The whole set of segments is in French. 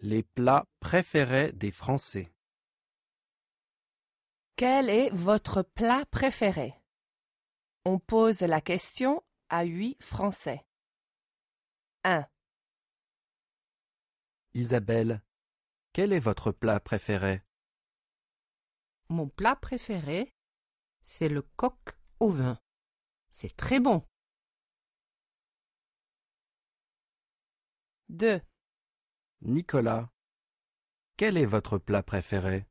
Les plats préférés des Français. Quel est votre plat préféré? On pose la question à huit Français. 1, Isabelle, quel est votre plat préféré? Mon plat préféré, c'est le coq au vin. C'est très bon. 2, Nicolas, quel est votre plat préféré?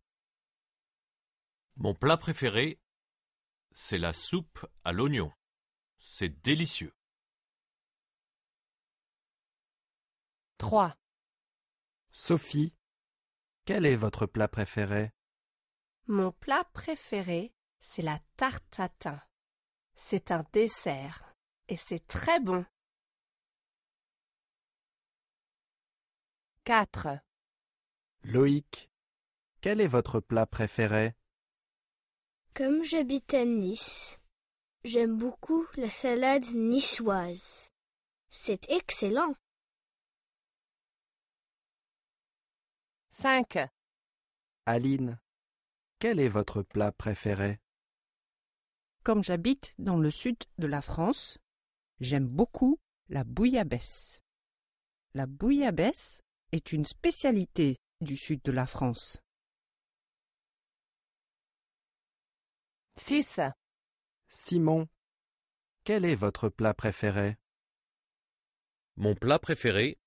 Mon plat préféré, c'est la soupe à l'oignon. C'est délicieux. 3, Sophie, quel est votre plat préféré? Mon plat préféré, c'est la tarte à thym. C'est un dessert et c'est très bon. 4, Loïc, quel est votre plat préféré? Comme j'habite à Nice, j'aime beaucoup la salade niçoise. C'est excellent. 5, Aline, quel est votre plat préféré? Comme j'habite dans le sud de la France, j'aime beaucoup la bouillabaisse. La bouillabaisse est une spécialité du sud de la France. 6, Simon, quel est votre plat préféré? Mon plat préféré,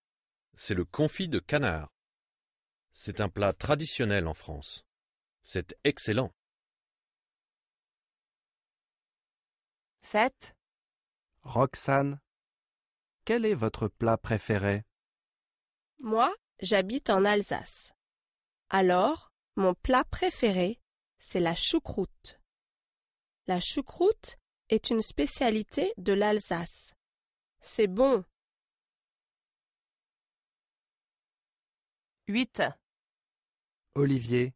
c'est le confit de canard. C'est un plat traditionnel en France. C'est excellent. 7, Roxane, quel est votre plat préféré? Moi, j'habite en Alsace. Alors, mon plat préféré, c'est la choucroute. La choucroute est une spécialité de l'Alsace. C'est bon. 8, Olivier,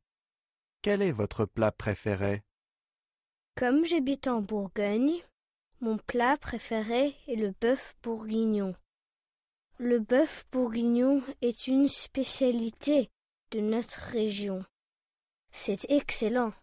quel est votre plat préféré? Comme j'habite en Bourgogne, mon plat préféré est le bœuf bourguignon. Le bœuf bourguignon est une spécialité de notre région. C'est excellent.